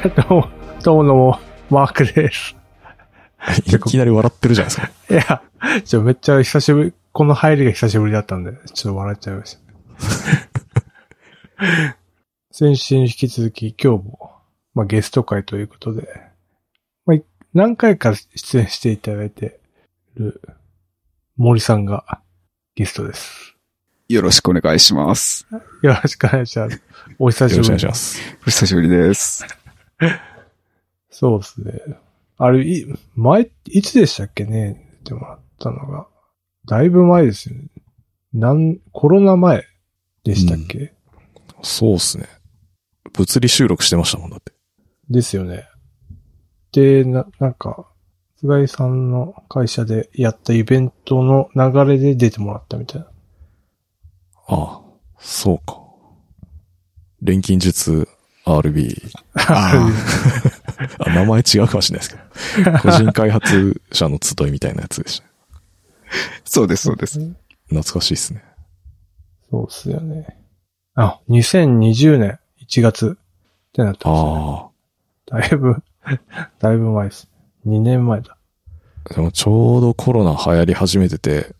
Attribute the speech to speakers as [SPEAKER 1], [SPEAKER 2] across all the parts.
[SPEAKER 1] どうも、どうもどうも、マークです。
[SPEAKER 2] いきなり笑ってるじゃないですか。
[SPEAKER 1] いや、ちょ、めっちゃ久しぶり、この入りが久しぶりだったんで、ちょっと笑っちゃいました。先週に引き続き、今日も、まあ、ゲスト会ということで、まあ、い何回か出演していただいてる森さんがゲストです。
[SPEAKER 3] よろしくお願いします。
[SPEAKER 1] よろしくお願いします。お久しぶり
[SPEAKER 2] よろしくお願いします。
[SPEAKER 3] お久しぶりです。
[SPEAKER 1] そうですね。あれ、い、前、いつでしたっけね？出てもらったのが。だいぶ前ですよね。なん、コロナ前でしたっけ、
[SPEAKER 2] そうっすね。物理収録してましたもんだって。
[SPEAKER 1] ですよね。で、な、なんか、菅井さんの会社でやったイベントの流れで出てもらったみたいな。
[SPEAKER 2] ああ、そうか。錬金術 RB。
[SPEAKER 3] あ
[SPEAKER 2] あ、名前違うかもしれないですけど。個人開発者の集いみたいなやつでした。
[SPEAKER 3] そうです、そうです。
[SPEAKER 2] 懐かしいですね。
[SPEAKER 1] そうっすよね。あ、2020年1月ってなってましたね。
[SPEAKER 2] あ
[SPEAKER 1] だいぶ、だいぶ前です。2年前だ。
[SPEAKER 2] あ。でもちょうどコロナ流行り始めてて、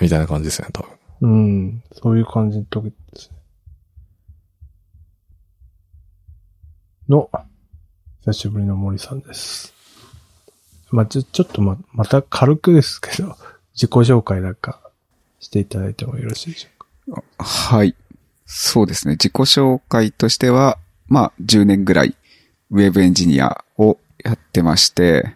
[SPEAKER 2] みたいな感じですね、多分。
[SPEAKER 1] うん、そういう感じの時ですね。の、久しぶりの森さんです。まあ、ちょ、ちょっとま、また軽くですけど、自己紹介なんかしていただいてもよろしいでしょうか？
[SPEAKER 3] はい。そうですね。自己紹介としては、まあ、10年ぐらい、ウェブエンジニアをやってまして、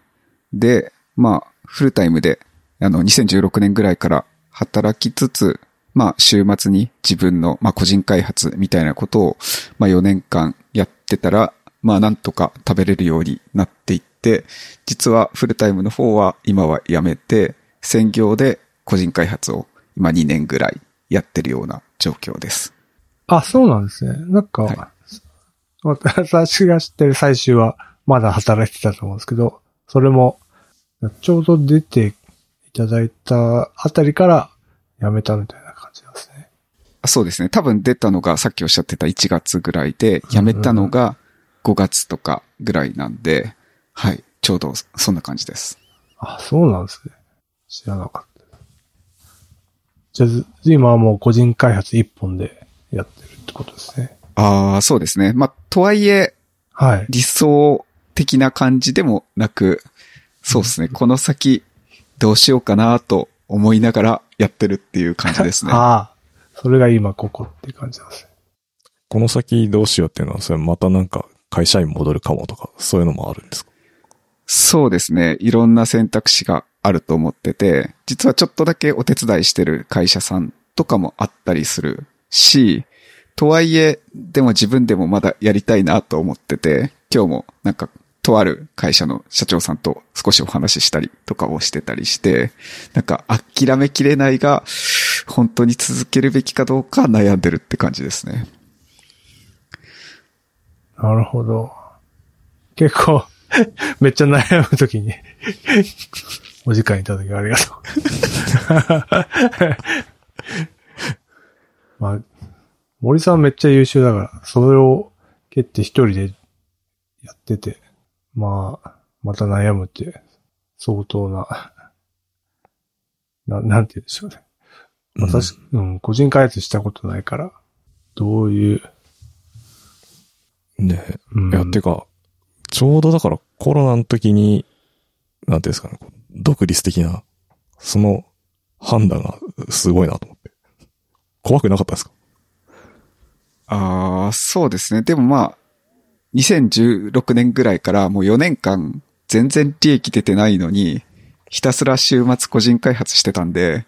[SPEAKER 3] で、まあ、フルタイムで、あの、2016年ぐらいから働きつつ、まあ、週末に自分の、まあ、個人開発みたいなことを、まあ、4年間やってたら、まあ、なんとか食べれるようになっていって、実はフルタイムの方は今は辞めて、専業で個人開発を今2年ぐらいやってるような状況です。
[SPEAKER 1] あ、そうなんですね。なんか、
[SPEAKER 3] は
[SPEAKER 1] 私が知ってる最終はまだ働いてたと思うんですけど、それも、ちょうど出ていただいたあたりから辞めたみたいな感じなんですね。
[SPEAKER 3] あそうですね。多分出たのがさっきおっしゃってた1月ぐらいで、辞めたのが5月とかぐらいなんで、はい。ちょうどそんな感じです。
[SPEAKER 1] あ、そうなんですね。知らなかった。じゃあ、ず今はもう個人開発一本でやってるってことですね。
[SPEAKER 3] ああ、そうですね。まあ、とはいえ、
[SPEAKER 1] はい。
[SPEAKER 3] 理想的な感じでもなく、そうですね。この先、どうしようかなと思いながらやってるっていう感じですね。
[SPEAKER 1] ああ、それが今ここっていう感じなんですね。
[SPEAKER 2] この先どうしようっていうのは、それまたなんか会社員戻るかもとか、そういうのもあるんですか？
[SPEAKER 3] そうですね。いろんな選択肢があると思ってて、実はちょっとだけお手伝いしてる会社さんとかもあったりするし、とはいえ、でも自分でもまだやりたいなと思ってて、今日もなんか、とある会社の社長さんと少しお話ししたりとかをしてたりして、なんか諦めきれないが、本当に続けるべきかどうか悩んでるって感じですね。
[SPEAKER 1] なるほど。結構、めっちゃ悩むときに、お時間いただきありがとう。まあ、森さんめっちゃ優秀だから、それを蹴って一人でやってて、まあ、また悩むって、相当な、な、なんて言うんでしょうね。私、うん、個人開発したことないから、どういう、
[SPEAKER 2] ね
[SPEAKER 1] うん、
[SPEAKER 2] いや、てか、ちょうどだからコロナの時に、なんていうんですかね、独立的な、その判断がすごいなと思って。怖くなかったですか？
[SPEAKER 3] ああ、そうですね。でもまあ、2016年ぐらいからもう4年間全然利益出てないのに、ひたすら週末個人開発してたんで、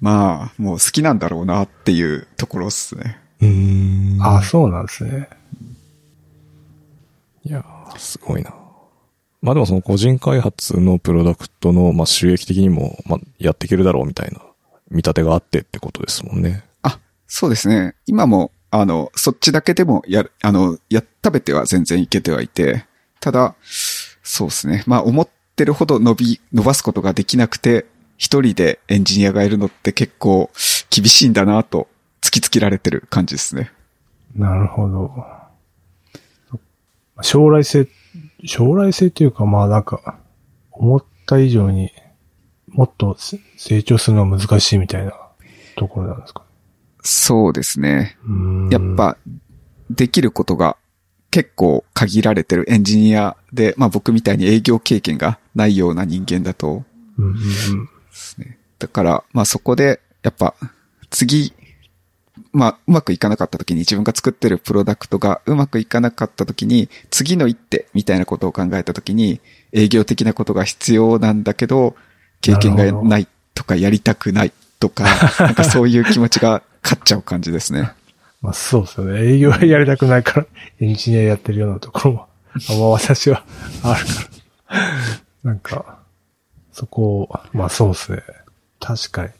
[SPEAKER 3] まあ、もう好きなんだろうなっていうところですね。
[SPEAKER 2] うーん。
[SPEAKER 1] あ、そうなんですね。
[SPEAKER 2] いやー、すごいな。まあでもその個人開発のプロダクトの、まあ収益的にも、まあやっていけるだろうみたいな見立てがあってってことですもんね。
[SPEAKER 3] あ、そうですね。今も、あの、そっちだけでもやる、あの、や、食べては全然いけてはいて、ただ、そうですね。まあ思ってるほど伸び、伸ばすことができなくて、一人でエンジニアがいるのって結構厳しいんだなと突きつけられてる感じですね。
[SPEAKER 1] なるほど。将来性、将来性っていうか、まあなんか、思った以上にもっとせ成長するのは難しいみたいなところなんですか
[SPEAKER 3] そうですね。やっ、ぱ、できることが結構限られてるエンジニアで、まあ僕みたいに営業経験がないような人間だと、
[SPEAKER 1] うんうんうん。
[SPEAKER 3] ですね。だから、まあそこで、やっぱ、次、まあ、うまくいかなかった時に自分が作ってるプロダクトがうまくいかなかった時に、次の一手みたいなことを考えた時に、営業的なことが必要なんだけど、経験が
[SPEAKER 1] な
[SPEAKER 3] いとかやりたくないとか、なんかそういう気持ちが勝っちゃう感じですね。
[SPEAKER 1] まあそうですよね。営業はやりたくないから、エンジニアやってるようなところも、あんま私はあるから。なんか、そこを、まあそうですね。確かに。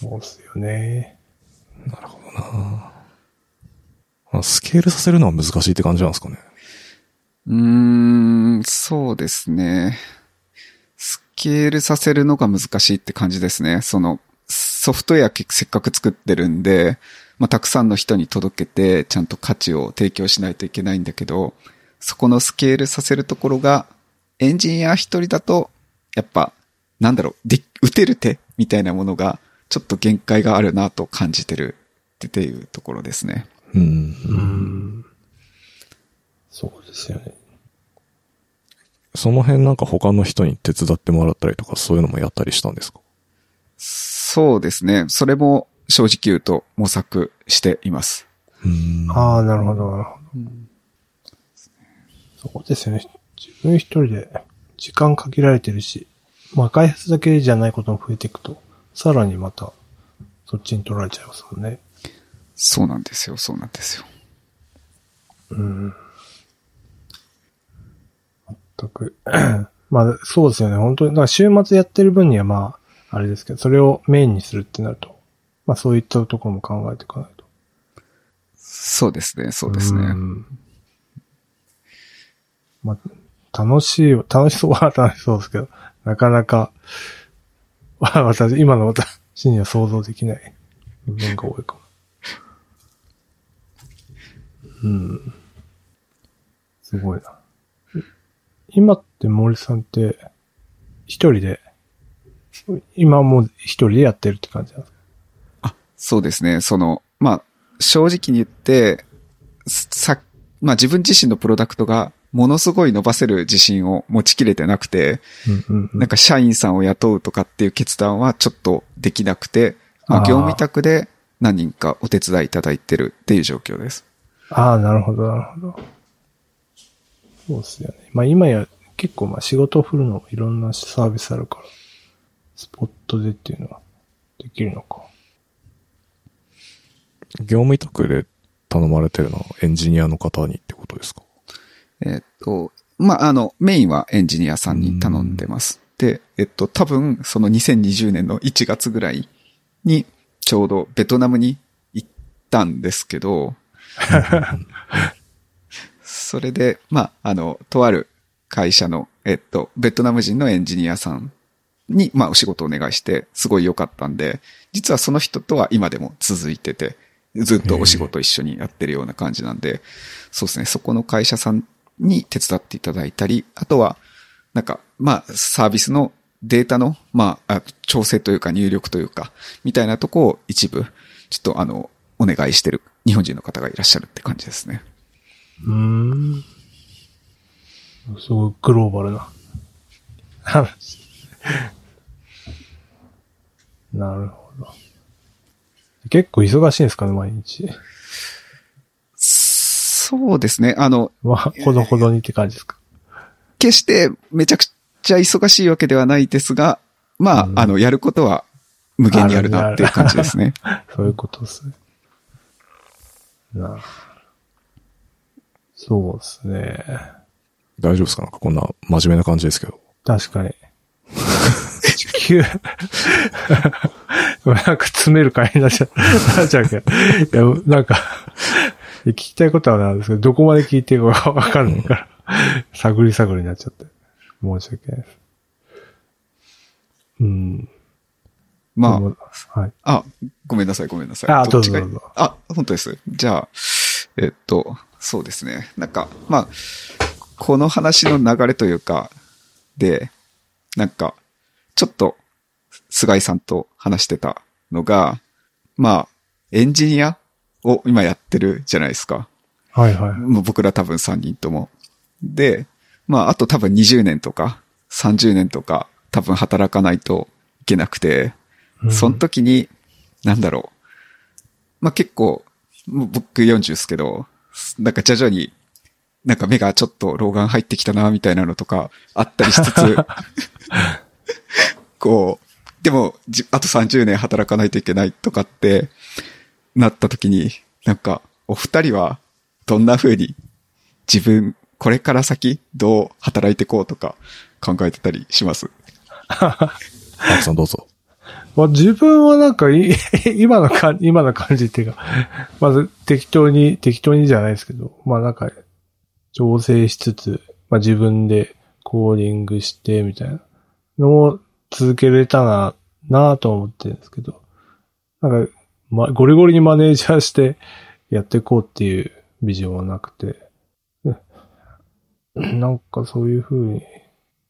[SPEAKER 1] そうですよね。
[SPEAKER 2] なるほどなまあスケールさせるのは難しいって感じなんですかね。
[SPEAKER 3] うーん、そうですね。スケールさせるのが難しいって感じですね。その、ソフトウェアせっかく作ってるんで、まあ、たくさんの人に届けて、ちゃんと価値を提供しないといけないんだけど、そこのスケールさせるところが、エンジニア一人だと、やっぱ、なんだろう、で、打てる手みたいなものが、ちょっと限界があるなと感じてるっていうところですね。
[SPEAKER 2] うん。
[SPEAKER 1] うん。そうですよね。
[SPEAKER 2] その辺なんか他の人に手伝ってもらったりとかそういうのもやったりしたんですか？
[SPEAKER 3] そうですね。それも正直言うと模索しています。
[SPEAKER 2] うん。
[SPEAKER 1] ああ、なるほど、なるほど。そうですよね。自分一人で時間限られてるし、まあ開発だけじゃないことも増えていくと、さらにまた、そっちに取られちゃいますもんね。
[SPEAKER 3] そうなんですよ、そうなんですよ。
[SPEAKER 1] うん。全く。まあ、そうですよね。本当に、だから週末やってる分にはまあ、あれですけど、それをメインにするってなると、まあそういったところも考えていかないと。
[SPEAKER 3] そうですね、そうですね。
[SPEAKER 1] んまあ、楽しい、楽しそうは楽しそうですけど、なかなか、わ 私、今の私には想像できない部分が多いかも。うん。すごいな。今って森さんって、一人で、今も一人でやってるって感じなんですか
[SPEAKER 3] あ、そうですね。その、まあ、正直に言って、さ、まあ自分自身のプロダクトがものすごい伸ばせる自信を持ちきれてなくて、なんか社員さんを雇うとかっていう決断はちょっとできなくて、まあ、業務委託で何人かお手伝いいただいてるっていう状況です。
[SPEAKER 1] ああ、なるほど、なるほど。そうですよね。まあ今や結構まあ仕事を振るのもいろんなサービスあるから、スポットでっていうのはできるのか。
[SPEAKER 2] 業務委託で頼まれてるのはエンジニアの方にってことですか？
[SPEAKER 3] えっと、まあ、あの、メインはエンジニアさんに頼んでます。で、えっと、多分、その2020年の1月ぐらいに、ちょうどベトナムに行ったんですけど、それで、まあ、あの、とある会社の、えっと、ベトナム人のエンジニアさんに、まあ、お仕事をお願いして、すごい良かったんで、実はその人とは今でも続いてて、ずっとお仕事一緒にやってるような感じなんで、そうですね、そこの会社さんに手伝っていただいたり、あとは、なんか、まあ、サービスのデータの、まあ、調整というか入力というか、みたいなとこを一部、ちょっとあの、お願いしてる日本人の方がいらっしゃるって感じですね。
[SPEAKER 1] うーん。すごいグローバルな。なるほど。結構忙しいんですかね、毎日。
[SPEAKER 3] そうですね。あの、
[SPEAKER 1] まあ、ほどほどにって感じですか？
[SPEAKER 3] 決してめちゃくちゃ忙しいわけではないですが、まあ、
[SPEAKER 1] うん
[SPEAKER 3] あの、やることは無限にあるなっていう感じですね。
[SPEAKER 1] そういうことですね。なそうですね。
[SPEAKER 2] 大丈夫ですか？なんかこんな真面目な感じですけど。
[SPEAKER 1] 確かに。地球、なんか詰める会になっちゃう、なっちゃうけど。いや、なんか、聞きたいことはなんですけど、どこまで聞いていいかわかんないから、探り探りになっちゃって。申し訳ないです。うん。
[SPEAKER 3] ま
[SPEAKER 1] でもはい。
[SPEAKER 3] あ、あ、ごめんなさい、ごめんなさい。
[SPEAKER 1] あ
[SPEAKER 3] どっちが
[SPEAKER 1] どうぞどうぞ
[SPEAKER 3] あ、本当です。じゃあ、えっと、そうですね。なんか、まあ、この話の流れというか、で、なんか、ちょっと、菅井さんと話してたのが、まあ、エンジニアを今やってるじゃないですか。
[SPEAKER 1] はいはい。
[SPEAKER 3] もう僕ら多分3人とも。で、まあ、あと多分20年とか、30年とか、多分働かないといけなくて、
[SPEAKER 1] うん
[SPEAKER 3] その時に、なんだろう。まあ、結構、僕40ですけど、なんか徐々に、なんか目がちょっと老眼入ってきたな、みたいなのとかあったりしつつ、こう、でも、じあと30年働かないといけないとかって、なった時に、なんか、お二人は、どんな風に、自分、これから先、どう働いていこうとか、考えてたりします？
[SPEAKER 2] マークさんどうぞ。
[SPEAKER 1] まあ、自分はなんかい、今のか、今の感じっていうか、まず適当に、適当にじゃないですけど、まあなんか、調整しつつ、まあ自分でコーディングして、みたいなのを続けれたらなと思ってるんですけど、なんか、ま、ゴリゴリにマネージャーして やっていこうっていうビジョンはなくて、なんかそういう風に、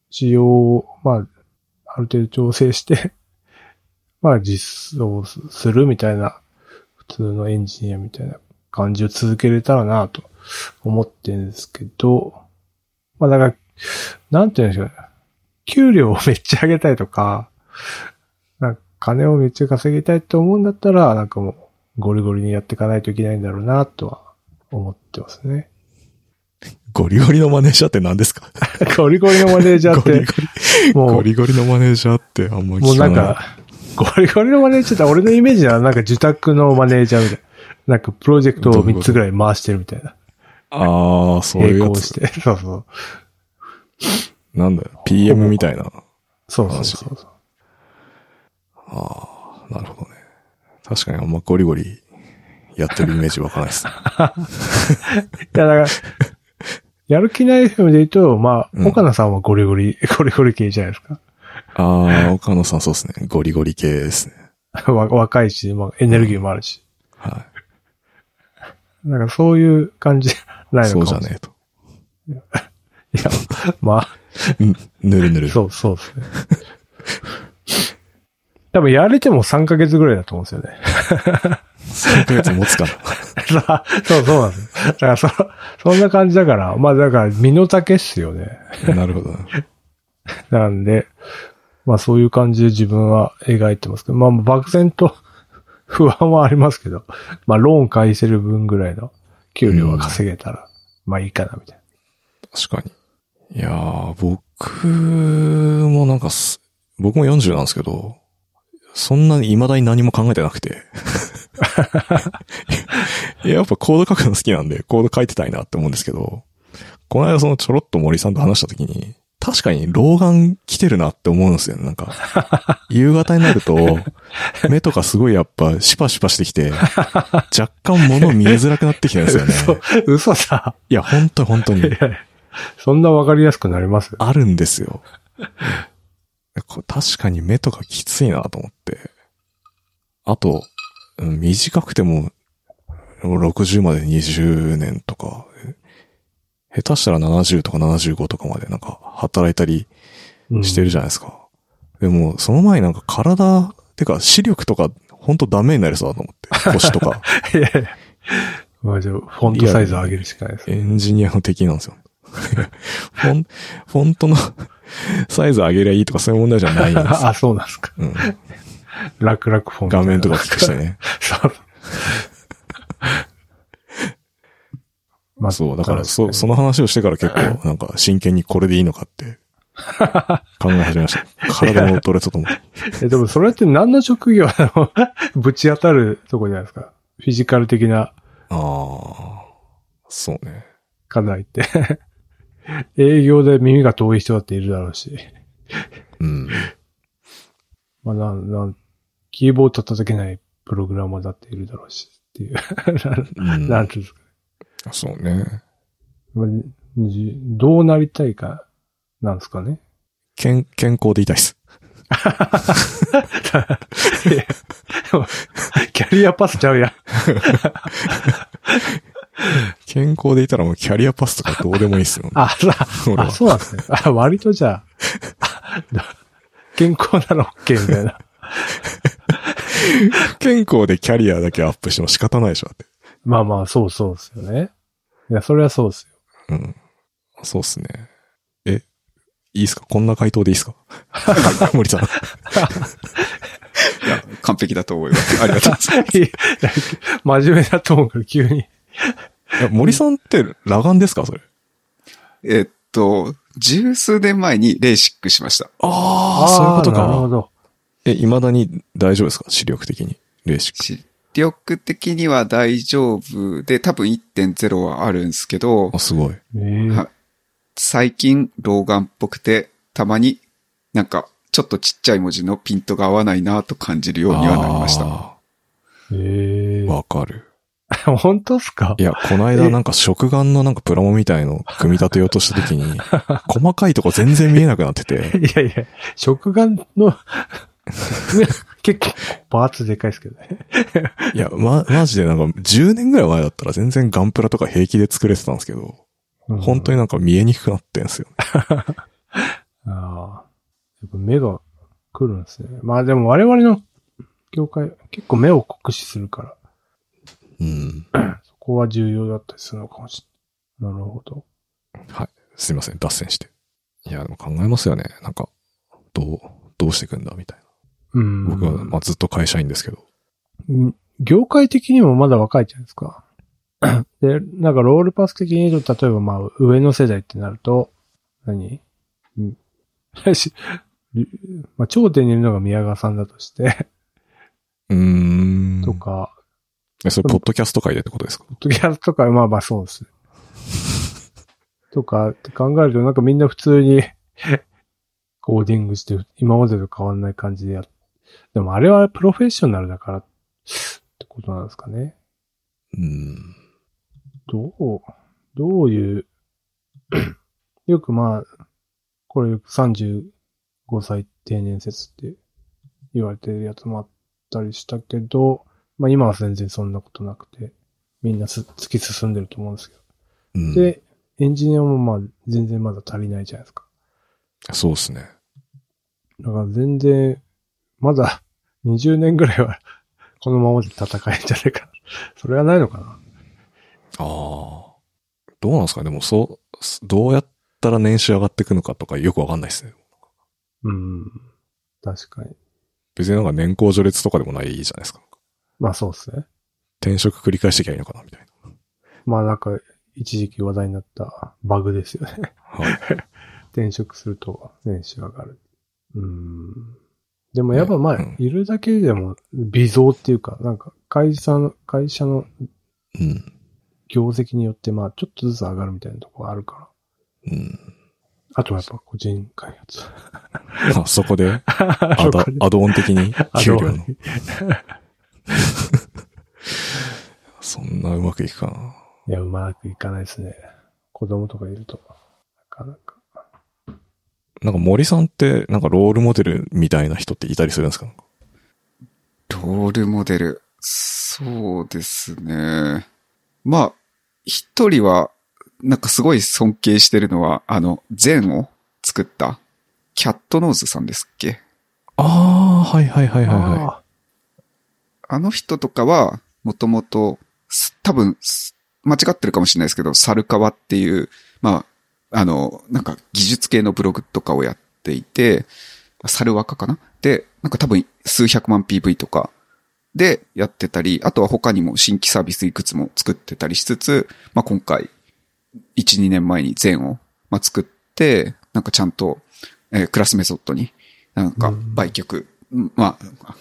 [SPEAKER 1] 仕様を、まあ、ある程度調整して、まあ実装するみたいな、普通のエンジニアみたいな感じを続けれたらなと思ってるんですけど、まあだから、なんて言うんでしょうね。給料をめっちゃ上げたいとか、なんか金をめっちゃ稼ぎたいと思うんだったら、なんかもうゴリゴリにやっていかないといけないんだろうなとは思ってますね。
[SPEAKER 2] ゴリゴリのマネージャーって何ですか？
[SPEAKER 1] ゴリゴリのマネージャーって
[SPEAKER 2] ゴリゴ、リ、
[SPEAKER 1] もう
[SPEAKER 2] ゴリゴリのマネージャーってあんま
[SPEAKER 1] もう
[SPEAKER 2] 聞かない。
[SPEAKER 1] なんか、ゴリゴリのマネージャーって俺のイメージはなんか受託のマネージャーみたいな。なんかプロジェクトを3つぐらい回してるみたいな。
[SPEAKER 2] ああ、そういうやつ。
[SPEAKER 1] して。そうそう。
[SPEAKER 2] なんだよ。PM みたいな。
[SPEAKER 1] そうそうそうそう。
[SPEAKER 2] ああ、なるほどね。確かにあんまゴリゴリやってるイメージわかんないですね。
[SPEAKER 1] いや、だから、やる気ない FM で言うと、まあ、
[SPEAKER 2] うん
[SPEAKER 1] 岡野さんはゴリゴリ、ゴリゴリ系じゃないですか。
[SPEAKER 2] ああ、岡野さんそうですね。ゴリゴリ系ですね。
[SPEAKER 1] わ若いし、まあ、エネルギーもあるし。
[SPEAKER 2] は
[SPEAKER 1] なんかそういう感じない
[SPEAKER 2] い。
[SPEAKER 1] のか。
[SPEAKER 2] そうじゃねえと。
[SPEAKER 1] いや、まあ、
[SPEAKER 2] うん ぬるぬる。
[SPEAKER 1] そう、そうですね。多分やれても3ヶ月ぐらいだと思うんですよね。
[SPEAKER 2] 3ヶ月持つかな。
[SPEAKER 1] さ そう、そうなんですよ。だからそ、そんな感じだから、まあだから身の丈っすよね。
[SPEAKER 2] なるほどな。
[SPEAKER 1] なんで、まあそういう感じで自分は描いてますけど、まあ漠然と不安はありますけど、まあローン返せる分ぐらいの給料は稼げたら、まあいいかなみたい
[SPEAKER 2] 確かに。いやー、僕もなんかす、僕も40なんですけど、そんなに未だに何も考えてなくて。いややっぱコード書くの好きなんで、コード書いてたいなって思うんですけど、この間そのちょろっと森さんと話した時に、確かに老眼来てるなって思うんですよね。なんか、夕方になると、目とかすごいやっぱシパシパしてきて、若干物見えづらくなってきてるんですよね。
[SPEAKER 1] な。嘘さ。
[SPEAKER 2] いや、本当に本当に
[SPEAKER 1] い。やそんなわかりやすくなります？
[SPEAKER 2] あるんですよ。これ確かに目とかきついなと思って。あと、うん短くても、60まで20年とか、下手したら70とか75とかまでなんか働いたりしてるじゃないですか。でも、その前になんか体、てか視力とか、ほんとダメになりそうだと思って。腰とか。
[SPEAKER 1] いやいや。まあじゃあフォントサイズ上げるしかないです。
[SPEAKER 2] エンジニアの敵なんですよ。フォン、フォントのサイズ上げりゃいいとかそういう問題じゃないんですよ。
[SPEAKER 1] あ、そうなんですか。
[SPEAKER 2] うん、
[SPEAKER 1] 楽々フォント。
[SPEAKER 2] 画面とか大きくして。ね。
[SPEAKER 1] そう。まあ
[SPEAKER 2] そう、だから、そ、
[SPEAKER 1] 確
[SPEAKER 2] その話をしてから結構、なんか、真剣にこれでいいのかって、考え始めました。体も取れたと思う。
[SPEAKER 1] え、でもそれって何の職業なのぶち当たるとこじゃないですか。フィジカル的な
[SPEAKER 2] ああ、そうね。
[SPEAKER 1] 課題って。営業で耳が遠い人だっているだろうし。
[SPEAKER 2] うん。
[SPEAKER 1] まあ、なん、なん、キーボード叩けないプログラマーだっているだろうし。っていう。
[SPEAKER 2] うん
[SPEAKER 1] なんていうんですか。
[SPEAKER 2] そうね。
[SPEAKER 1] まあじどうなりたいか、なんですかね。
[SPEAKER 2] 健、健康でいたいです。
[SPEAKER 1] キャリアパスちゃうやん。
[SPEAKER 2] 健康でいたらもうキャリアパスとかどうでもいいっすよ、ね。
[SPEAKER 1] あ、さ
[SPEAKER 2] 俺は
[SPEAKER 1] あ、そうなんですね。あ、割とじゃあ、健康なら OK みたいな。
[SPEAKER 2] 健康でキャリアだけアップしても仕方ないでしょ、だって。
[SPEAKER 1] まあまあ、そうそうですよね。いや、それはそうですよ。
[SPEAKER 2] うん。そうっすね。え、いいっすか？こんな回答でいいっすか？はい、森さん。
[SPEAKER 3] いや、完璧だと思います。ありがとうございます。
[SPEAKER 1] 真面目だと思うから、急に。
[SPEAKER 2] 森さんって裸眼ですかそれ？
[SPEAKER 3] えっと、十数年前にレーシックしました。
[SPEAKER 2] ああ、そういうことか。
[SPEAKER 1] なるほど。
[SPEAKER 2] え、未だに大丈夫ですか？視力的に？レーシック。
[SPEAKER 3] 視力的には大丈夫で、多分1.0はあるんですけど
[SPEAKER 2] あ、、すごい。
[SPEAKER 3] 最近老眼っぽくて、たまになんかちょっとちっちゃい文字のピントが合わないなと感じるようにはなりました。
[SPEAKER 2] あ
[SPEAKER 1] ええ
[SPEAKER 2] ーわかる。
[SPEAKER 1] 本当っすか？
[SPEAKER 2] いや、この間なんか食眼のなんかプラモみたいの組み立てようとした時に、細かいとこ全然見えなくなってて、
[SPEAKER 1] いやいや、食眼の、結構、パーツでかいですけどね。
[SPEAKER 2] いや、ま、マジでなんか10年ぐらい前だったら全然ガンプラとか平気で作れてたんですけど、本当
[SPEAKER 1] に。
[SPEAKER 2] になんか見えにくくなってんすよね。
[SPEAKER 1] ああ。やっぱ目が来るんですね。まあでも我々の業界、結構目を酷使するから、
[SPEAKER 2] うん。
[SPEAKER 1] そこは重要だったりするのかもしれない。なるほど。
[SPEAKER 2] はい。すいません、脱線して。いや、でも考えますよね。なんか、どう、どうしていくんだ、みたい
[SPEAKER 1] うん。
[SPEAKER 2] な。僕は、まあ、ずっと会社員ですけど。
[SPEAKER 1] うん業界的にもまだ若いじゃないですか。で、なんかロールパス的に言うと、例えばまあ上の世代ってなると、何？うんし まあ頂点にいるのが宮川さんだとして、
[SPEAKER 2] うーん。
[SPEAKER 1] とか、
[SPEAKER 2] え、それ、ポッドキャスト界でってことですか？
[SPEAKER 1] ポッドキャストとか、まあまあそうです。とかって考えると、なんかみんな普通に コーディングして、今までと変わんない感じでやっでもあれはプロフェッショナルだからってことなんですかね。
[SPEAKER 2] うん。
[SPEAKER 1] どう、どういう、よくまあ、これよく35歳定年説って言われてるやつもあったりしたけど、まあ今は全然そんなことなくて、みんなす突き進んでると思うんですけど。
[SPEAKER 2] うん、
[SPEAKER 1] で、エンジニアもまあ全然まだ足りないじゃないですか。
[SPEAKER 2] そうですね。
[SPEAKER 1] だから全然、まだ 20年ぐらいは このままで戦えるんじゃないかな。それはないのかな
[SPEAKER 2] ああ。どうなんですかねでも、そう、どうやったら年収上がっていくのかとかよくわかんないですね。
[SPEAKER 1] うん。確かに。
[SPEAKER 2] 別になんか年功序列とかでもないじゃないですか。
[SPEAKER 1] まあそうですね。
[SPEAKER 2] 転職繰り返してきゃいいのかなみたいな。
[SPEAKER 1] まあなんか、一時期話題になったバグですよね。
[SPEAKER 2] はい。
[SPEAKER 1] 転職すると年収上がる。うん。でもやっぱまあ、
[SPEAKER 2] うん
[SPEAKER 1] いるだけでも微増っていうか、なんか会社の、会社の
[SPEAKER 2] うん。
[SPEAKER 1] 業績によってまあちょっとずつ上がるみたいなところあるから。
[SPEAKER 2] うん。
[SPEAKER 1] あとはやっぱ個人開発。
[SPEAKER 2] あ、そこで、ア
[SPEAKER 1] そ
[SPEAKER 2] ドアドオン的に？給料の。そんなうまくいくかな。
[SPEAKER 1] いや、うまくいかないですね。子供とかいると。なかなか。
[SPEAKER 2] なんか森さんって、なんかロールモデルみたいな人っていたりするんですか？
[SPEAKER 3] ロールモデル。そうですね。まあ、一人は、なんかすごい尊敬してるのは、あの、禅を作った、キャットノーズさんですっけ？
[SPEAKER 2] ああ、はいはいはいはいは
[SPEAKER 1] あ
[SPEAKER 3] あの人とかは、もともと、す多分、す間違ってるかもしれないですけど、サルカワっていう、まあ、あの、なんか技術系のブログとかをやっていて、サルワカかな？で、なんか多分数百万 PV とかでやってたり、あとは他にも新規サービスいくつも作ってたりしつつ、まあ今回、1、2年前に全を、まあ、作って、なんかちゃんと、えークラスメソッドに、なんか売却、うんまあ、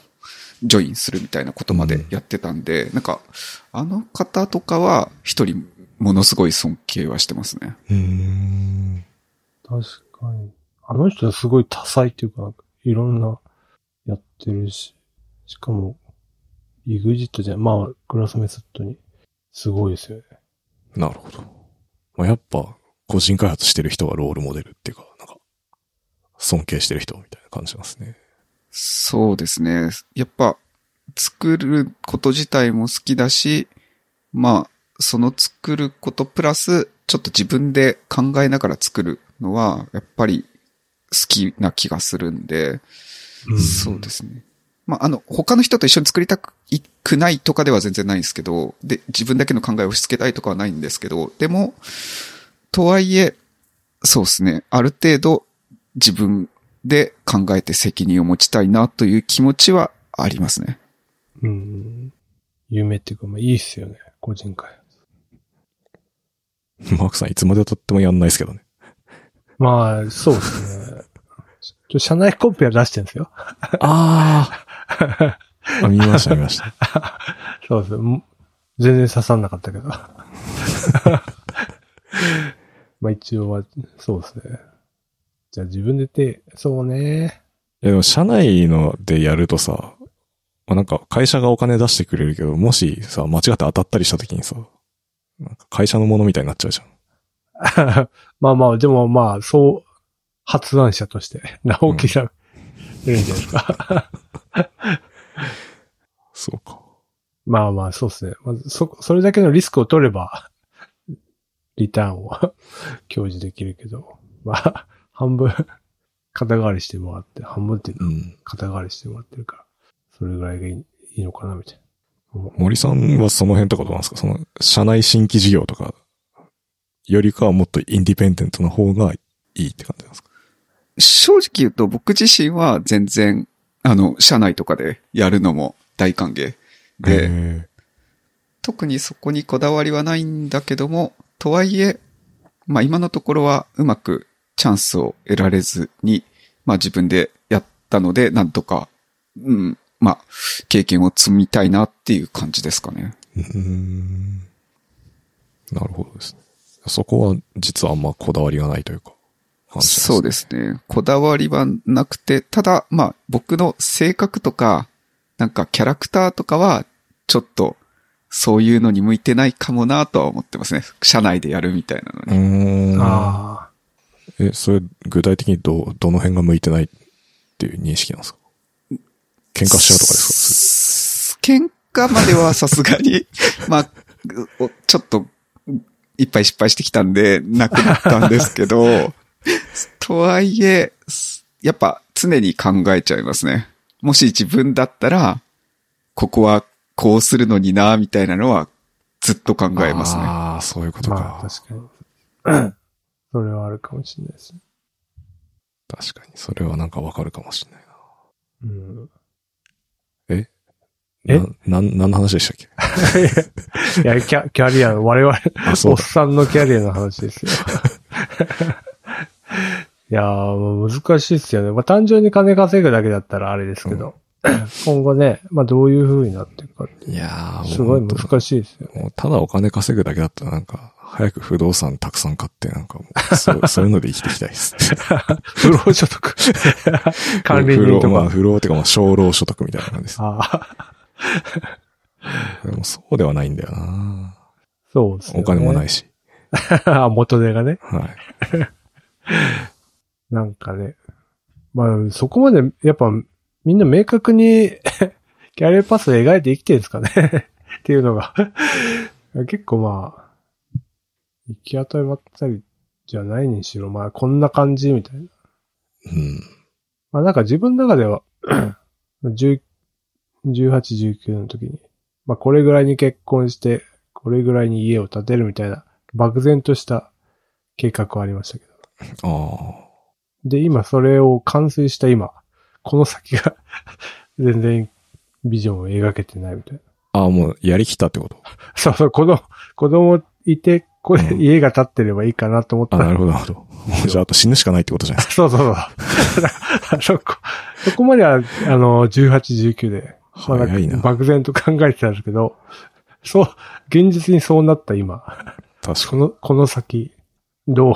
[SPEAKER 3] ジョインするみたいなことまでやってたんで、なんか、あの方とかは一人ものすごい尊敬はしてますね。
[SPEAKER 2] い。うーん。
[SPEAKER 1] 確かに。あの人はすごい多彩っていうか、いろんなやってるし、しかも、イグジットじゃ、まあ、クラスメソッドに、すごいですよね。
[SPEAKER 2] なるほど。まあ、やっぱ、個人開発してる人がロールモデルっていうか、なんか、尊敬してる人みたいな感じしますね。
[SPEAKER 3] そうですね。やっぱ、作ること自体も好きだし、まあ、その作ることプラス、ちょっと自分で考えながら作るのは、やっぱり好きな気がするんで、
[SPEAKER 1] うん
[SPEAKER 3] そうですね。まあ、あの、他の人と一緒に作りたくくないとかでは全然ないんですけど、で、自分だけの考えを押し付けたいとかはないんですけど、でも、とはいえ、そうですね、ある程度自分で考えて責任を持ちたいなという気持ちはありますね。
[SPEAKER 1] うん。夢っていうか、まあいいっすよね、個人会。
[SPEAKER 2] マークさんいつまでとってもやんないですけどね。
[SPEAKER 1] まあ、そうですね。ちょ、社内コンペは出してるんですよ。
[SPEAKER 2] ああ。あ、見ました見ました。
[SPEAKER 1] そうですも全然刺さんなかったけど。まあ一応は、そうですね。じゃあ自分で手、そうね。
[SPEAKER 2] いやでも社内のでやるとさ、まあ、なんか会社がお金出してくれるけど、もしさ、間違って当たったりした時にさ、なんか会社のものみたいになっちゃうじゃん。
[SPEAKER 1] まあまあ、でもまあ、そう、発案者として、直樹さん、いるんじゃないですか。
[SPEAKER 2] そうか。
[SPEAKER 1] まあまあ、そうですね。まず、そ、それだけのリスクを取れば、リターンを 享受できるけど、まあ、半分、肩代わりしてもらって、半分っていうのは
[SPEAKER 2] うん。
[SPEAKER 1] 肩代わりしてもらってるから、それぐらいがいいのかな、みたいな。
[SPEAKER 2] 森さんはその辺とかどうなんですか？その、社内新規事業とか、よりかはもっとインディペンデントの方がいいって感じなんですか？
[SPEAKER 3] 正直言うと僕自身は全然、あの、社内とかでやるのも大歓迎。で、
[SPEAKER 2] へ
[SPEAKER 3] 特にそこにこだわりはないんだけども、とはいえ、まあ今のところはうまくチャンスを得られずに、まあ自分でやったので、なんとか、うん、まあ、経験を積みたいなっていう感じですかね。
[SPEAKER 2] え。うーん。なるほどですね。そこは実はあんまこだわりがないというか。感じ
[SPEAKER 3] そうですね。こだわりはなくて、ただ、まあ僕の性格とか、なんかキャラクターとかは、ちょっと、そういうのに向いてないかもなとは思ってますね。社内でやるみたいなの
[SPEAKER 2] う
[SPEAKER 3] に。
[SPEAKER 2] ーん。
[SPEAKER 1] あ
[SPEAKER 2] え、それ具体的にど、どの辺が向いてないっていう認識なんですか？喧嘩しちゃうとかですか？
[SPEAKER 3] 喧嘩まではさすがに、まあ、おちょっと、いっぱい失敗してきたんで、なくなったんですけど、とはいえ、やっぱ常に考えちゃいますね。もし自分だったら、ここはこうするのにな、みたいなのはずっと考えますね。
[SPEAKER 2] ああ、そういうこ
[SPEAKER 1] あ、
[SPEAKER 2] とか。
[SPEAKER 1] まあ、確かに。それはあるかもしれないですね。
[SPEAKER 2] 確かに。それはなんかわかるかもしれない
[SPEAKER 1] うん。
[SPEAKER 2] な。
[SPEAKER 1] え？
[SPEAKER 2] な、なん、何の話でしたっけ？
[SPEAKER 1] いや、キャ、キャリアの、我々。おっさんのキャリアの話ですよ。いやー、難しいっすよね。まあ、単純に金稼ぐだけだったらあれですけど、今後ね、まあ、どういう風になっていくかって、
[SPEAKER 2] いやー、
[SPEAKER 1] すごい難しいですよね。
[SPEAKER 2] もうただお金稼ぐだけだったらなんか、早く不動産たくさん買って、なんかもう、そう、そういうので生きていきたいです。
[SPEAKER 1] 不労所得。管理人と
[SPEAKER 2] 不労まあ、
[SPEAKER 1] か。
[SPEAKER 2] 不労っていうかまあ、少労所得みたいな感じです。
[SPEAKER 1] ああ、
[SPEAKER 2] でもそうではないんだよな
[SPEAKER 1] そうですね。
[SPEAKER 2] お金もないし。
[SPEAKER 1] あ元手がね。
[SPEAKER 2] はい。
[SPEAKER 1] なんかね。まあ、そこまで、やっぱ、みんな明確に、キャリアパスを描いて生きてるんですかねっていうのが、結構まあ、行き当たりばったりじゃないにしろ、まあ、こんな感じみたいな。
[SPEAKER 2] うん。
[SPEAKER 1] まあ、なんか自分の中では、10 18、19の時に、まあ、これぐらいに結婚して、これぐらいに家を建てるみたいな、漠然とした計画はありましたけど。
[SPEAKER 2] ああ。
[SPEAKER 1] で、今それを完遂した今、この先が 全然ビジョンを描けてないみたいな。
[SPEAKER 2] ああ、もうやりきったってこと？
[SPEAKER 1] そうそう、子供いて、これ
[SPEAKER 2] うん
[SPEAKER 1] 家が建ってればいいかなと思った
[SPEAKER 2] あ、
[SPEAKER 1] ら、
[SPEAKER 2] なるほど、なるほど。じゃあ、あと死ぬしかないってことじゃないです
[SPEAKER 1] そうそうそう。そこ、そこまでは、あの、18、19で、
[SPEAKER 2] か。
[SPEAKER 1] まだ
[SPEAKER 2] 早いな。
[SPEAKER 1] 漠然と考えてたんですけど、そう、現実にそうなった今、
[SPEAKER 2] 確か
[SPEAKER 1] この、この先、どう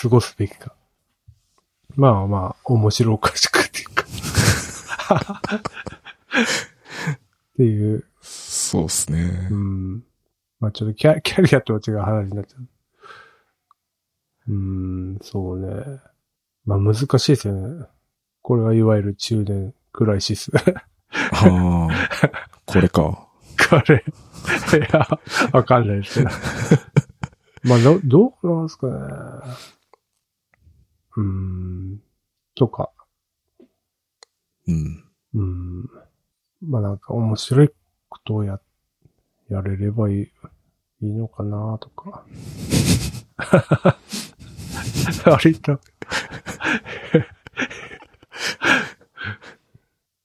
[SPEAKER 1] 過ごすべきか。まあまあ、面白おかしくっていうか。っていう、
[SPEAKER 2] そうっすね
[SPEAKER 1] う。ん。まあちょっとキャキャリアとは違う話になっちゃう。うん、そうね。まあ難しいですよね。これはいわゆる中年クライシス。
[SPEAKER 2] ああ、これか。
[SPEAKER 1] これ、や、わかんないですけど。まあ、ど、どうなんですかね。うーん。とか。
[SPEAKER 2] うん。
[SPEAKER 1] うん。まあなんか面白いことをや、やれればいい、いいのかなとか。割と。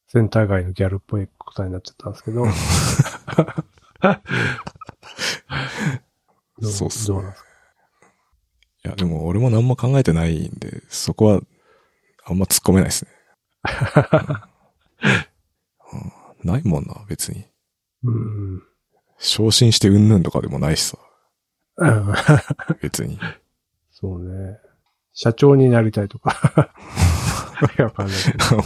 [SPEAKER 1] センター街のギャルっぽい答えになっちゃったんですけど。ど
[SPEAKER 2] そうっすね
[SPEAKER 1] どうなんですか？
[SPEAKER 2] いや、でも俺も何も考えてないんで、そこは、あんま突っ込めないですね。うんないもんな、別に。
[SPEAKER 1] うん。
[SPEAKER 2] 昇進してうんぬんとかでもないしさ、
[SPEAKER 1] うん
[SPEAKER 2] 別に。
[SPEAKER 1] そうね。社長になりたいとか。い やわかんないけど。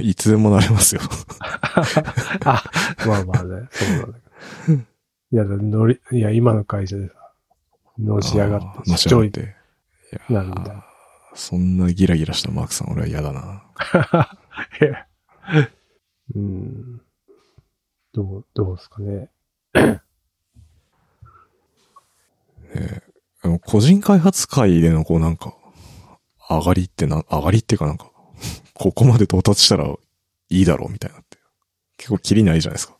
[SPEAKER 2] いつでもなれますよ。
[SPEAKER 1] あ、まあまあね、そうなんだけど。いや、乗り、いや、今の会社でさ、のし上が
[SPEAKER 2] あ
[SPEAKER 1] って、
[SPEAKER 2] ーのし上がって。いや
[SPEAKER 1] なるんだ。
[SPEAKER 2] そんなギラギラしたマークさん俺は嫌だな。
[SPEAKER 1] うん。どう、どうですかね。
[SPEAKER 2] あの個人開発会でのこうなんか、上がりってな、上がりっていうかなんか、ここまで到達したらいいだろうみたいなって。結構キリないじゃないですか。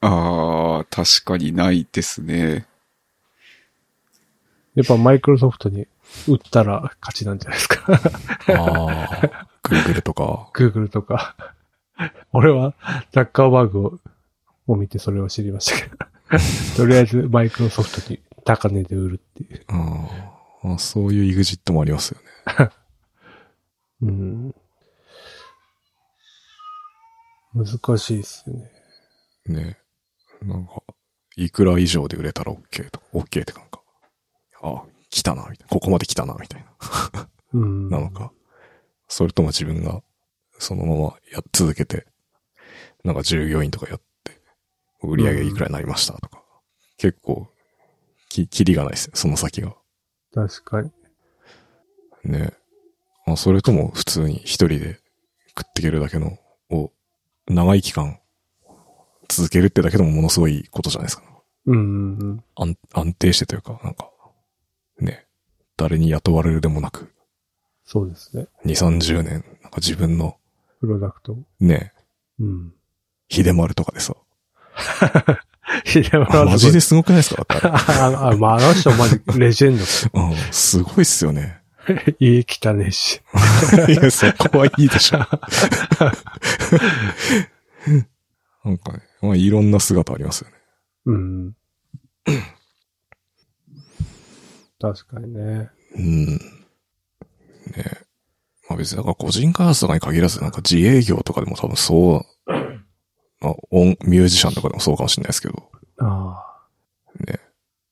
[SPEAKER 3] ああ、確かにないですね。
[SPEAKER 1] やっぱマイクロソフトに売ったら勝ちなんじゃないですか。
[SPEAKER 2] ああ、Google とか。
[SPEAKER 1] Google とか。俺はザッカーバーグをを見てそれを知りましたけど。とりあえずマイクロソフトに高値で売るっていう。
[SPEAKER 2] あーあ、そういう EXIT もありますよね。
[SPEAKER 1] うん。難しいっすよね。
[SPEAKER 2] ね。なんか、いくら以上で売れたら OK とか、OK ってなんか、あ、来たな、みたいな。ここまで来たな、みたいな。
[SPEAKER 1] うん。
[SPEAKER 2] なのか。それとも自分が、そのままやっ続けて、なんか従業員とかやって、売り上げいくらになりましたとか。結構、き、キリがないですね、その先が。
[SPEAKER 1] 確かに。
[SPEAKER 2] ね。まあ、それとも普通に一人で食っていけるだけの、を、長い期間、続けるってだけでもものすごいことじゃないですか。
[SPEAKER 1] うんうんうん。
[SPEAKER 2] 安、安定してというか、なんか、ね。誰に雇われるでもなく、
[SPEAKER 1] そうですね。
[SPEAKER 2] 2、30年、なんか自分の、
[SPEAKER 1] プロダクト。
[SPEAKER 2] ね、
[SPEAKER 1] うん。
[SPEAKER 2] 秀丸とかでさ、マジですごくないですか？あ
[SPEAKER 1] あ、あ、まあ、あの人マジレジェンド。
[SPEAKER 2] れうん、すごいっすよね。
[SPEAKER 1] 家汚ねえし。
[SPEAKER 2] いや、そこはいいでしょ。なんかね、まあ、いろんな姿ありますよね。
[SPEAKER 1] うん。確かにね。
[SPEAKER 2] うん。ねまあ別になんか個人開発とかに限らず、なんか自営業とかでも多分そう、まあ音、ミュージシャンとかでもそうかもしれないですけど、
[SPEAKER 1] あ
[SPEAKER 2] ね。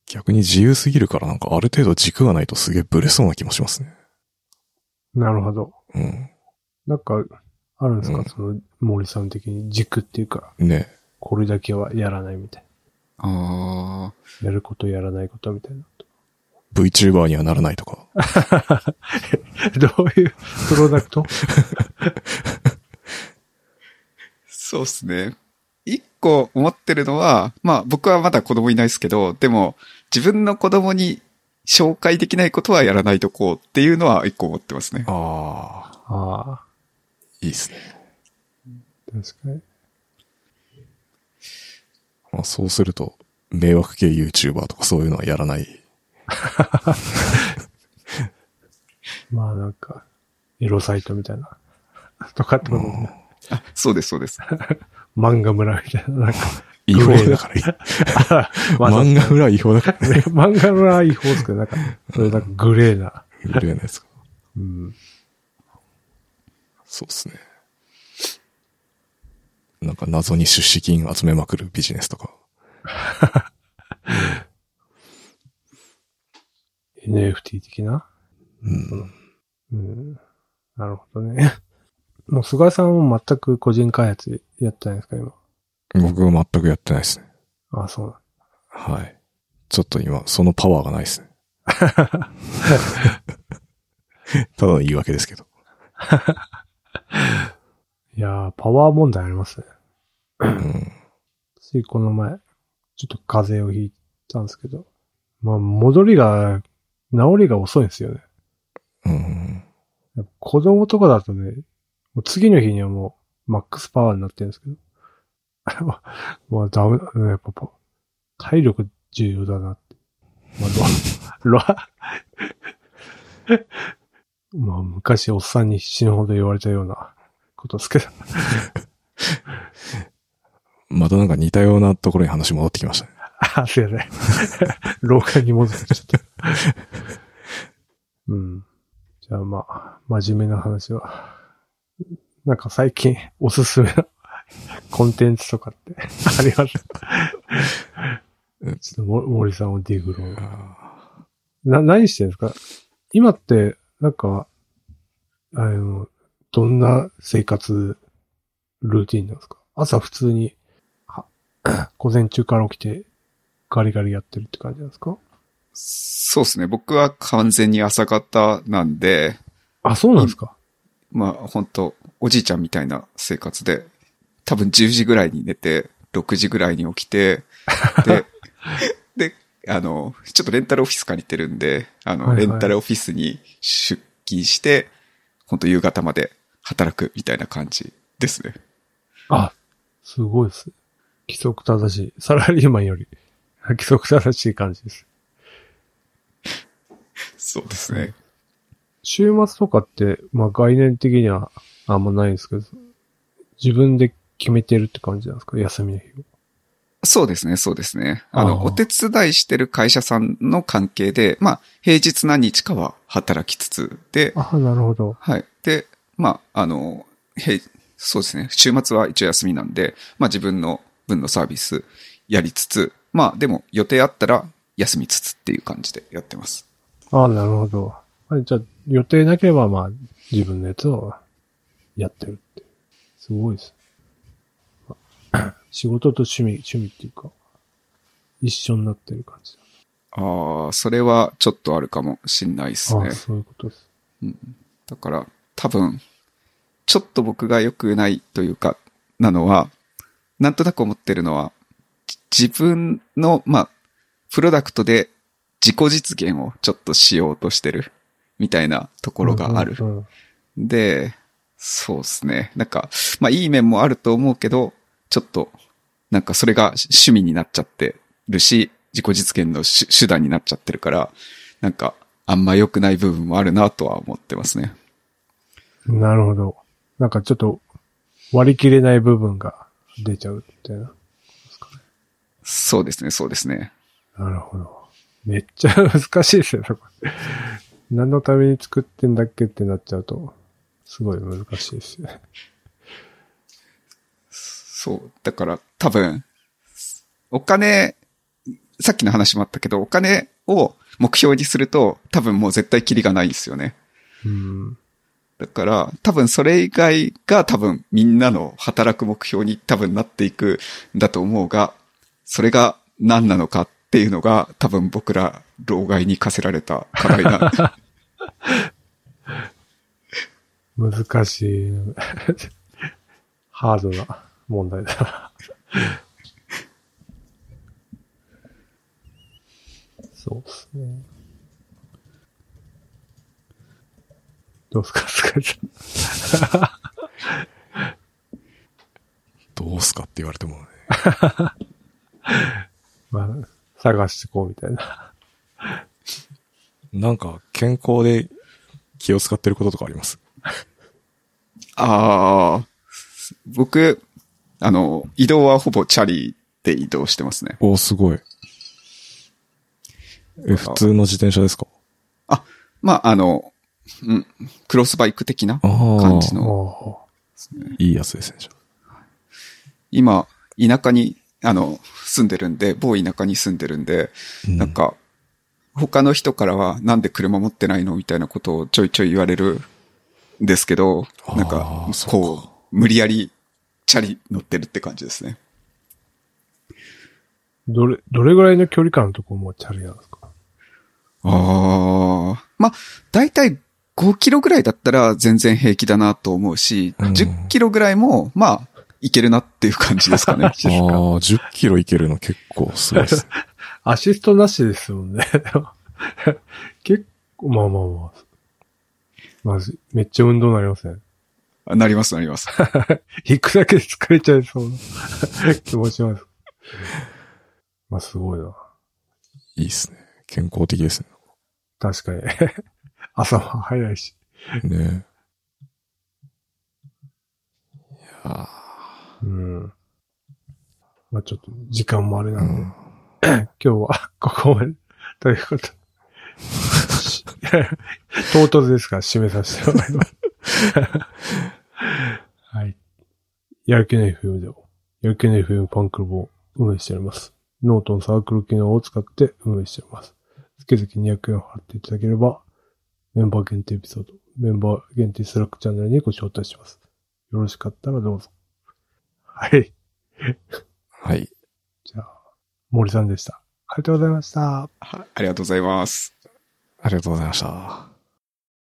[SPEAKER 2] 逆に自由すぎるからなんかある程度軸がないとすげえブレそうな気もしますね。
[SPEAKER 1] あ、なるほど。
[SPEAKER 2] うん。
[SPEAKER 1] なんか、あるんですか、
[SPEAKER 2] うん
[SPEAKER 1] その、森さん的に軸っていうか、
[SPEAKER 2] ね。
[SPEAKER 1] これだけはやらないみたい
[SPEAKER 3] ああ、
[SPEAKER 1] な。やることやらないことみたいな。
[SPEAKER 2] VTuber にはならないとか。
[SPEAKER 1] どういうプロダクト？
[SPEAKER 3] そうですね。一個思ってるのは、まあ僕はまだ子供いないですけど、でも自分の子供に紹介できないことはやらないとこうっていうのは一個思ってますね。
[SPEAKER 2] ああ、
[SPEAKER 1] ああ、
[SPEAKER 2] いいですね。
[SPEAKER 1] 確かに。
[SPEAKER 2] まあそうすると、迷惑系 YouTuber とかそういうのはやらない。
[SPEAKER 1] まあなんか、エロサイトみたいな。とかってことね。
[SPEAKER 3] あ、そうです、そうです。
[SPEAKER 1] 漫画村みたいな。なんか、
[SPEAKER 2] 違法だから 漫画裏は違法だからね。
[SPEAKER 1] 漫画村は違法ですけど、なんか、それなんかグレーな。
[SPEAKER 2] グレーなやつか。
[SPEAKER 1] うん。
[SPEAKER 2] そうですね。なんか謎に出資金集めまくるビジネスとか。
[SPEAKER 1] NFT 的な？
[SPEAKER 2] うん。
[SPEAKER 1] うん。なるほどね。もう菅井さんも全く個人開発やってないんですか、今？
[SPEAKER 2] 僕は全くやってないですね。
[SPEAKER 1] ああ、そう
[SPEAKER 2] はい。ちょっと今、そのパワーがないですね。ただの言い訳ですけど。
[SPEAKER 1] いやー、パワー問題ありますね。
[SPEAKER 2] うん。
[SPEAKER 1] ついこの前、ちょっと風邪をひいたんですけど、まあ、戻りが、治りが遅いんですよね。
[SPEAKER 2] うん。
[SPEAKER 1] 子供とかだとね、もう次の日にはもう、マックスパワーになってるんですけど。まあ、ダメだね。やっぱ、体力重要だなって。まあ、ロ、ロ、まあ、昔おっさんに死ぬほど言われたようなことですけど。
[SPEAKER 2] またなんか似たようなところに話戻ってきましたね。
[SPEAKER 1] あ、すいません。廊下に戻ってきちゃった。うん。じゃあまあ、真面目な話は。なんか最近 おすすめの コンテンツとかって あります？ちょっとも森さんをディグロー。な、何してるんですか？今って、なんか、あの、どんな生活ルーティンなんですか？朝普通に、は 午前中から起きてガリガリやってるって感じなんですか？
[SPEAKER 3] そうですね。僕は完全に朝方なんで、
[SPEAKER 1] あ、そうなんですか？
[SPEAKER 3] まあ本当おじいちゃんみたいな生活で、多分10時ぐらいに寝て、6時ぐらいに起きて、で、で、あの、ちょっとレンタルオフィス借りてるんで、あの、
[SPEAKER 1] はいはい
[SPEAKER 3] レンタルオフィスに出勤して、本当夕方まで働くみたいな感じですね。
[SPEAKER 1] あ、すごいですね。規則正しい。サラリーマンより 規則正しい感じです。
[SPEAKER 3] そうですね。
[SPEAKER 1] 週末とかって、まあ概念的にはあんまないんですけど、自分で決めてるって感じなんですか？休みの日を。
[SPEAKER 3] そうですね、そうですね。あの、
[SPEAKER 1] ああ
[SPEAKER 3] お手伝いしてる会社さんの関係で、まあ、平日何日かは働きつつで、
[SPEAKER 1] あ、なるほど。
[SPEAKER 3] はい。で、まあ、あの、へそうですね。週末は一応休みなんで、まあ自分の分のサービスやりつつ、まあでも予定あったら休みつつっていう感じでやってます。
[SPEAKER 1] あなるほど。はいじゃあ、予定なければ、まあ、自分のやつをやってるって。すごいです。仕事と趣味、趣味っていうか、一緒になってる感じ
[SPEAKER 3] ああ、それはちょっとあるかもしんないです
[SPEAKER 1] だ。
[SPEAKER 3] ね
[SPEAKER 1] あ。そういうことです。
[SPEAKER 3] だから、多分、ちょっと僕が良くないというか、なのは、なんとなく思ってるのは、じ自分の、まあ、プロダクトで自己実現をちょっとしようとしてる、みたいなところがある。
[SPEAKER 1] うんうん
[SPEAKER 3] で、そうですね。なんか、まあいい面もあると思うけど、ちょっと、なんかそれが趣味になっちゃってるし、自己実現の手手段になっちゃってるから、なんか、あんま良くない部分もあるなとは思ってますね。
[SPEAKER 1] なるほど。なんかちょっと割り切れない部分が出ちゃうみたいな。
[SPEAKER 3] そうですね、そうですね。
[SPEAKER 1] なるほど。めっちゃ難しいですよね。これ何のために作ってんだっけってなっちゃうと、すごい難しいですよね。
[SPEAKER 3] そう。だから多分、お金、さっきの話もあったけど、お金を目標にすると多分もう絶対キリがないんですよね。
[SPEAKER 1] うん。
[SPEAKER 3] だから、多分それ以外が多分みんなの働く目標に多分なっていくんだと思うが、それが何なのかっていうのが多分僕ら老害に課せられた課題な。
[SPEAKER 1] 難しい。ハードな問題だな。そうですね。どうすか、スカイさん。
[SPEAKER 2] どうすかって言われてもね。
[SPEAKER 1] まあ、探してこうみたいな。
[SPEAKER 2] なんか健康で気を使ってることとかあります？
[SPEAKER 3] ああ、僕、あの、移動はほぼチャリで移動してますね。
[SPEAKER 2] おーすごい。え、普通の自転車ですか？
[SPEAKER 3] あ、まあ、あの、うん、クロスバイク的な。感じの。
[SPEAKER 1] お
[SPEAKER 2] いいやつですね、
[SPEAKER 3] 今、田舎に、あの、住んでるんで、某田舎に住んでるんで、
[SPEAKER 2] うん。
[SPEAKER 3] なんか、他の人からはなんで車持ってないのみたいなことをちょいちょい言われるんですけど、なん
[SPEAKER 2] あか
[SPEAKER 3] こう、無理やりチャリ乗ってるって感じですね。
[SPEAKER 1] どれ、どれぐらいの距離感のとこもチャリなんですか？
[SPEAKER 3] ああ。まあ、だいたい5キロぐらいだったら全然平気だなと思うし、
[SPEAKER 2] うん
[SPEAKER 3] 10キロぐらいも、まあ、いけるなっていう感じですかね。
[SPEAKER 2] ああ、10キロいけるの結構すごいですね。
[SPEAKER 1] アシストなしですもんね。結構、まあまあまあ。まず、めっちゃ運動になりますね。
[SPEAKER 3] あなります、なります。
[SPEAKER 1] 行くだけで疲れちゃいそうな 気もします。まあすごいな。
[SPEAKER 2] いいっすね。健康的です
[SPEAKER 1] 確かに。朝は早いし。
[SPEAKER 2] ね。ねいや
[SPEAKER 1] うん。まあちょっと時間もあれ
[SPEAKER 2] ー
[SPEAKER 1] なんで、
[SPEAKER 2] うん。
[SPEAKER 1] 今日は ここまでということで。唐突ですから締めさせてもらいます。はい。やる気の FM でも、やる気の FM ファンクラブを運営しております。ノートのサークル機能を使って運営しております。月々200円を払っていただければ、メンバー限定エピソード、メンバー限定スラックチャンネルにご招待します。よろしかったらどうぞ。はい。
[SPEAKER 2] はい。
[SPEAKER 1] じゃあ、森さんでした。ありがとうございました。
[SPEAKER 3] ありがとうございます。
[SPEAKER 2] ありがとうございました。